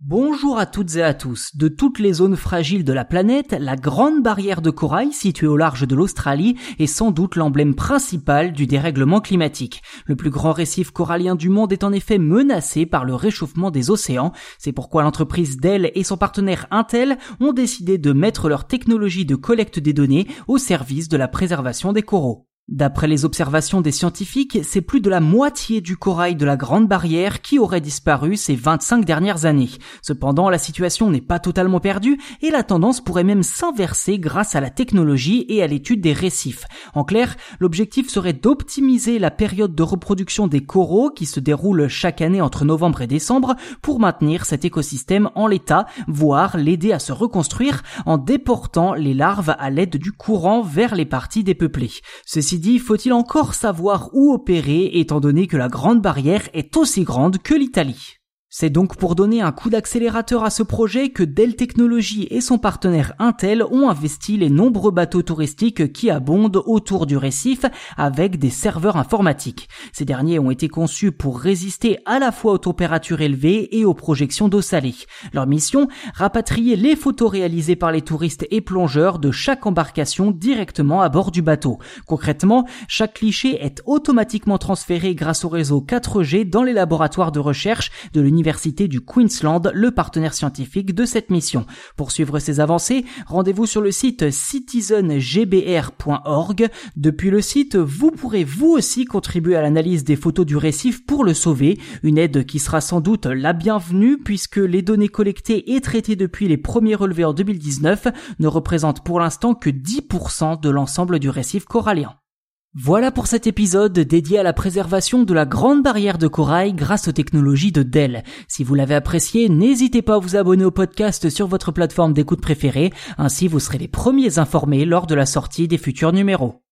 Bonjour à toutes et à tous. De toutes les zones fragiles de la planète, la grande barrière de corail située au large de l'Australie est sans doute l'emblème principal du dérèglement climatique. Le plus grand récif corallien du monde est en effet menacé par le réchauffement des océans. C'est pourquoi l'entreprise Dell et son partenaire Intel ont décidé de mettre leur technologie de collecte des données au service de la préservation des coraux. D'après les observations des scientifiques, c'est plus de la moitié du corail de la Grande Barrière qui aurait disparu ces 25 dernières années. Cependant, la situation n'est pas totalement perdue et la tendance pourrait même s'inverser grâce à la technologie et à l'étude des récifs. En clair, l'objectif serait d'optimiser la période de reproduction des coraux qui se déroule chaque année entre novembre et décembre pour maintenir cet écosystème en l'état, voire l'aider à se reconstruire en déportant les larves à l'aide du courant vers les parties dépeuplées. Dit, faut-il encore savoir où opérer étant donné que la Grande Barrière est aussi grande que l'Italie? C'est donc pour donner un coup d'accélérateur à ce projet que Dell Technologies et son partenaire Intel ont investi les nombreux bateaux touristiques qui abondent autour du récif avec des serveurs informatiques. Ces derniers ont été conçus pour résister à la fois aux températures élevées et aux projections d'eau salée. Leur mission, rapatrier les photos réalisées par les touristes et plongeurs de chaque embarcation directement à bord du bateau. Concrètement, chaque cliché est automatiquement transféré grâce au réseau 4G dans les laboratoires de recherche de l'Université du Queensland, le partenaire scientifique de cette mission. Pour suivre ces avancées, rendez-vous sur le site citizengbr.org. Depuis le site, vous pourrez vous aussi contribuer à l'analyse des photos du récif pour le sauver, une aide qui sera sans doute la bienvenue puisque les données collectées et traitées depuis les premiers relevés en 2019 ne représentent pour l'instant que 10% de l'ensemble du récif corallien. Voilà pour cet épisode dédié à la préservation de la grande barrière de corail grâce aux technologies de Dell. Si vous l'avez apprécié, n'hésitez pas à vous abonner au podcast sur votre plateforme d'écoute préférée, ainsi vous serez les premiers informés lors de la sortie des futurs numéros.